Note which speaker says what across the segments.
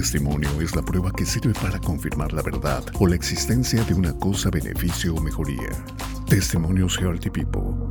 Speaker 1: testimonio es la prueba que sirve para confirmar la verdad o la existencia de una cosa, beneficio o mejoría. Testimonios Healthy People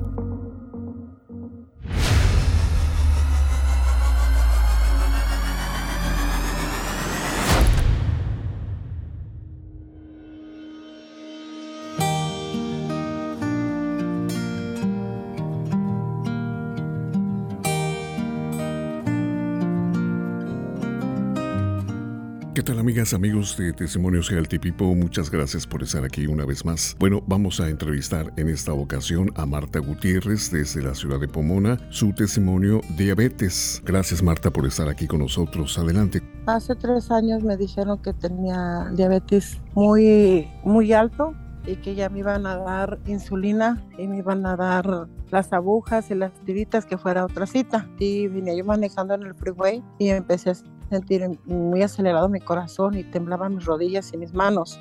Speaker 1: ¿Qué tal amigas, amigos de Testimonios Healthy People? Muchas gracias por estar aquí una vez más. Bueno, vamos a entrevistar en esta ocasión a Marta Gutiérrez desde la ciudad de Pomona, su testimonio diabetes. Gracias Marta por estar aquí con nosotros. Adelante.
Speaker 2: Hace tres años me dijeron que tenía diabetes muy, muy alto y que ya me iban a dar insulina y me iban a dar las agujas y las tiritas que fuera otra cita. Y vine yo manejando en el freeway y empecé a sentir muy acelerado mi corazón y temblaban mis rodillas y mis manos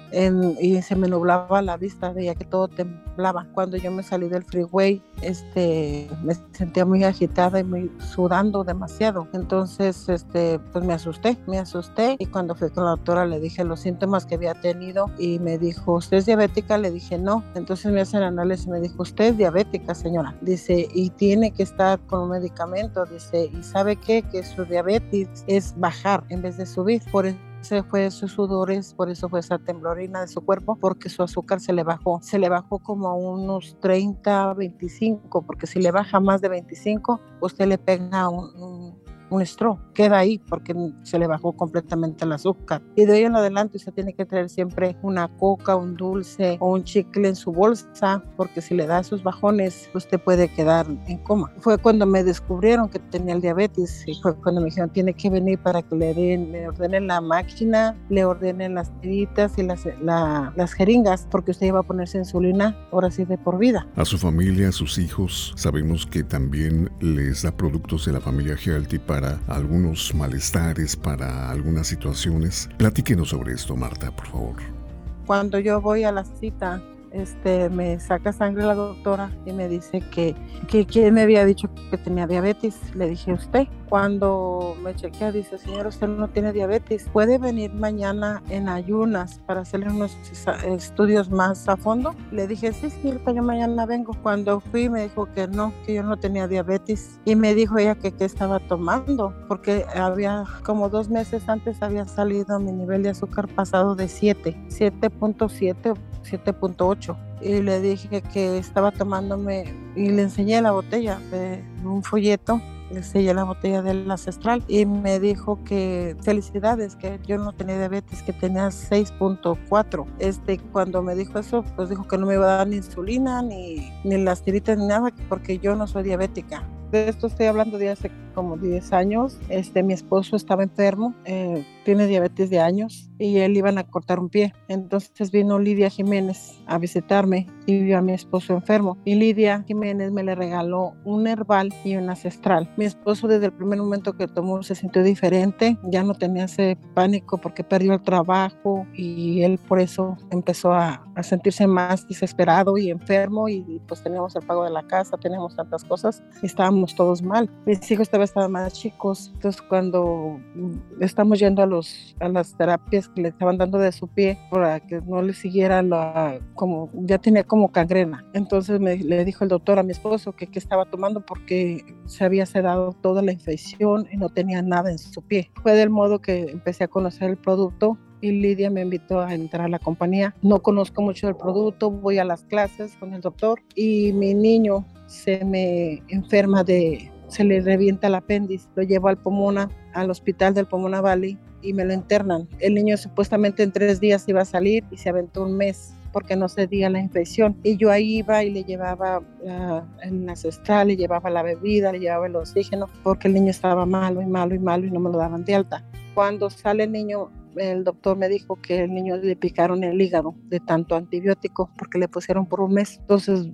Speaker 2: y se me nublaba la vista, veía que todo temblaba. Cuando yo me salí del freeway, este, me sentía muy agitada y muy sudando demasiado. Entonces, este, pues me asusté, me asusté y cuando fui con la doctora le dije los síntomas que había tenido y me dijo, ¿usted es diabética? Le dije, no. Entonces me hacen análisis y me dijo, usted es diabética, señora. Dice, y tiene que estar con un medicamento. Dice, ¿y sabe qué? Que su diabetes es baja en vez de subir. Por eso fue sus sudores, por eso fue esa temblorina de su cuerpo, porque su azúcar se le bajó. Se le bajó como a unos 30, 25, porque si le baja más de 25, usted le pega un straw, queda ahí porque se le bajó completamente el azúcar. Y de ahí en adelante usted tiene que traer siempre una coca, un dulce o un chicle en su bolsa, porque si le da esos bajones, usted puede quedar en coma. Fue cuando me descubrieron que tenía el diabetes y fue cuando me dijeron, tiene que venir para que le den, le ordenen la máquina, le ordenen las tiritas y las, las jeringas, porque usted iba a ponerse insulina ahora sí de por vida.
Speaker 1: A su familia, a sus hijos, sabemos que también les da productos de la familia Healthy para algunos malestares, para algunas situaciones. Platíquenos sobre esto, Marta, por favor.
Speaker 2: Cuando yo voy a la cita este, me saca sangre la doctora y me dice que, que me había dicho que tenía diabetes. Le dije, usted. Cuando me chequea, dice, señor, usted no tiene diabetes. ¿Puede venir mañana en ayunas para hacerle unos estudios más a fondo? Le dije, sí, sí, yo mañana vengo. Cuando fui, me dijo que no, que yo no tenía diabetes. Y me dijo ella que qué estaba tomando, porque había como dos meses antes había salido mi nivel de azúcar pasado de 7, 7.7 7.8 y le dije que estaba tomándome y le enseñé la botella de un folleto enseñé la botella del ancestral y me dijo que felicidades, que yo no tenía diabetes, que tenía 6.4. Este, cuando me dijo eso, pues dijo que no me iba a dar ni insulina, ni, ni las tiritas, ni nada, porque yo no soy diabética. De esto estoy hablando de hace como 10 años. Este, mi esposo estaba enfermo, eh, tiene diabetes de años y él iban a cortar un pie. Entonces vino Lidia Jiménez a visitarme y vio a mi esposo enfermo. Y Lidia Jiménez me le regaló un herbal y un ancestral. Mi esposo desde el primer momento que tomó se sintió diferente, ya no tenía ese pánico porque perdió el trabajo y él por eso empezó a, a sentirse más desesperado y enfermo y, pues teníamos el pago de la casa, teníamos tantas cosas y estábamos todos mal. Mis hijos estaban estaban más chicos, entonces cuando estamos yendo a, los, a las terapias que le estaban dando de su pie para que no le siguiera la, como ya tenía como cangrena. Entonces me, le dijo el doctor a mi esposo que, que estaba tomando porque se había sedado toda la infección y no tenía nada en su pie. Fue del modo que empecé a conocer el producto y Lidia me invitó a entrar a la compañía. No conozco mucho del producto, voy a las clases con el doctor y mi niño se me enferma de se le revienta el apéndice, lo llevo al Pomona, al hospital del Pomona Valley y me lo internan. El niño supuestamente en tres días iba a salir y se aventó un mes porque no cedía la infección. Y yo ahí iba y le llevaba la, el ancestral, le llevaba la bebida, le llevaba el oxígeno, porque el niño estaba malo y malo y malo y no me lo daban de alta. Cuando sale el niño, el doctor me dijo que el niño le picaron el hígado de tanto antibiótico porque le pusieron por un mes. Entonces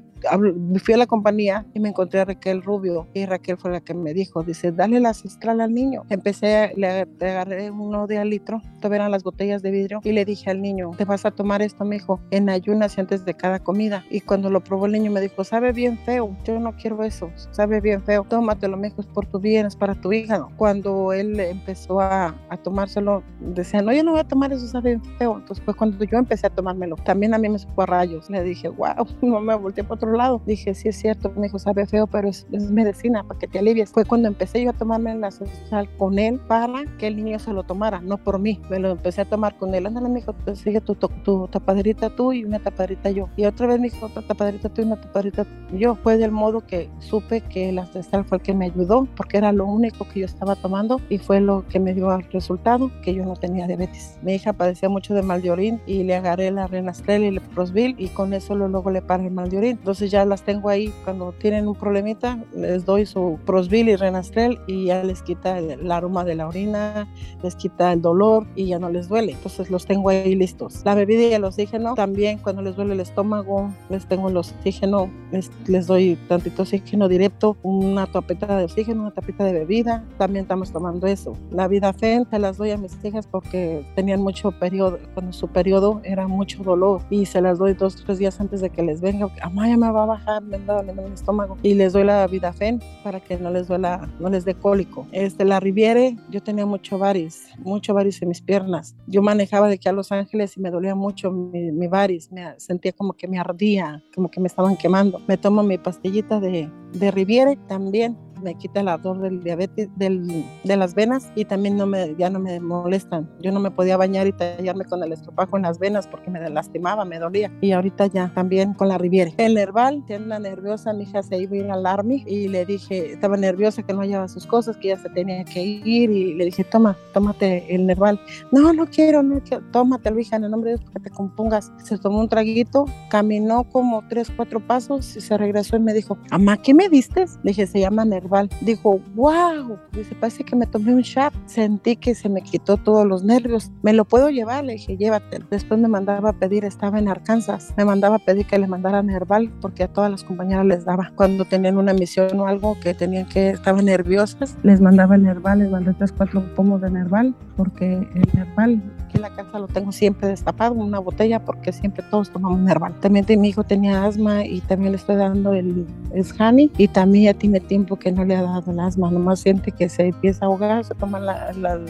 Speaker 2: fui a la compañía y me encontré a Raquel Rubio y Raquel fue la que me dijo, dice, dale la cistral al niño. Empecé, le, agarré uno de al litro, todavía eran las botellas de vidrio y le dije al niño, te vas a tomar esto, me dijo, en ayunas y antes de cada comida. Y cuando lo probó el niño me dijo, sabe bien feo, yo no quiero eso, sabe bien feo, tómatelo, me dijo, es por tu bien, es para tu hija. Cuando él empezó a, a tomárselo, decía, no, yo no voy a tomar eso, sabe bien feo. Entonces fue cuando yo empecé a tomármelo. También a mí me supo a rayos. Le dije, wow, no me volteé para otro lado. Dije, sí es cierto, me dijo, sabe feo, pero es, medicina para que te alivies. Fue cuando empecé yo a tomarme la social con él para que el niño se lo tomara, no por mí. Me lo empecé a tomar con él. Ándale, me dijo, pues, sigue tu, tu, tapaderita tú y una tapaderita yo. Y otra vez me dijo, otra tapaderita tú y una tapaderita yo. Fue del modo que supe que el ancestral fue el que me ayudó, porque era lo único que yo estaba tomando y fue lo que me dio el resultado, que yo no tenía diabetes. Mi hija padecía mucho de mal de orín y le agarré la renastrel y el prosbil y con eso luego le para el mal de orín. Entonces ya las tengo ahí cuando tienen un problemita, les doy su prosbil y renastrel y ya les quita el, aroma de la orina, les quita el dolor y ya no les duele. Entonces los tengo ahí listos. La bebida y el oxígeno también cuando les duele el estómago, les tengo el oxígeno, les, les doy tantito oxígeno directo, una tapita de oxígeno, una tapita de bebida. También estamos tomando eso. La vida fe se las doy a mis hijas porque tenían mucho periodo, cuando su periodo era mucho dolor y se las doy dos, tres días antes de que les venga. Amá, ya va a bajar, me da, me el estómago. Y les doy la vida fe para que no les duela, no les dé cólico. Este, la Riviere, yo tenía mucho varis, mucho varis en mis piernas. Yo manejaba de aquí a Los Ángeles y me dolía mucho mi, mi varis, me sentía como que me ardía, como que me estaban quemando. Me tomo mi pastillita de, de Riviere también me quita el ardor del diabetes, del, de las venas y también no me, ya no me molestan. Yo no me podía bañar y tallarme con el estropajo en las venas porque me lastimaba, me dolía. Y ahorita ya también con la Riviere. El Nerval, tiene nerviosa, mi hija se iba a ir al Army y le dije, estaba nerviosa que no hallaba sus cosas, que ya se tenía que ir y le dije, toma, tómate el Nerval. No, no quiero, no quiero, tómatelo, hija, en el nombre de Dios, que te compongas. Se tomó un traguito, caminó como tres, cuatro pasos y se regresó y me dijo, mamá, ¿qué me diste? Le dije, se llama Nerval Dijo, wow, dice, parece que me tomé un shot. Sentí que se me quitó todos los nervios. ¿Me lo puedo llevar? Le dije, llévatelo. Después me mandaba a pedir, estaba en Arkansas, me mandaba a pedir que le mandaran herbal porque a todas las compañeras les daba. Cuando tenían una misión o algo que tenían que, estaban nerviosas, les mandaba el herbal, les mandé tres, cuatro pomos de herbal porque el herbal en la casa lo tengo siempre destapado, una botella, porque siempre todos tomamos herbal. También mi hijo tenía asma y también le estoy dando el Shani y también ya tiene tiempo que no le ha dado el asma, nomás siente que se empieza a ahogar, se toma la, la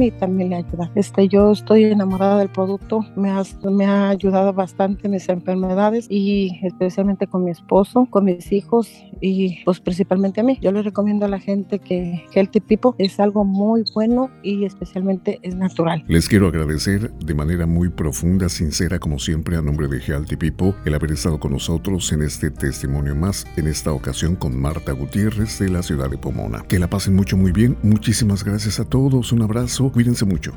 Speaker 2: y también le ayuda. Este, yo estoy enamorada del producto, me ha, me ha ayudado bastante en mis enfermedades y especialmente con mi esposo, con mis hijos y pues principalmente a mí. Yo le recomiendo a la gente que Healthy People es algo muy bueno y especialmente es natural.
Speaker 1: Les quiero agradecer de manera muy profunda, sincera, como siempre, a nombre de Healthy People, el haber estado con nosotros en este testimonio más, en esta ocasión con Marta Gutiérrez de la ciudad de Pomona. Que la pasen mucho, muy bien. Muchísimas gracias a todos. Un abrazo. Cuídense mucho.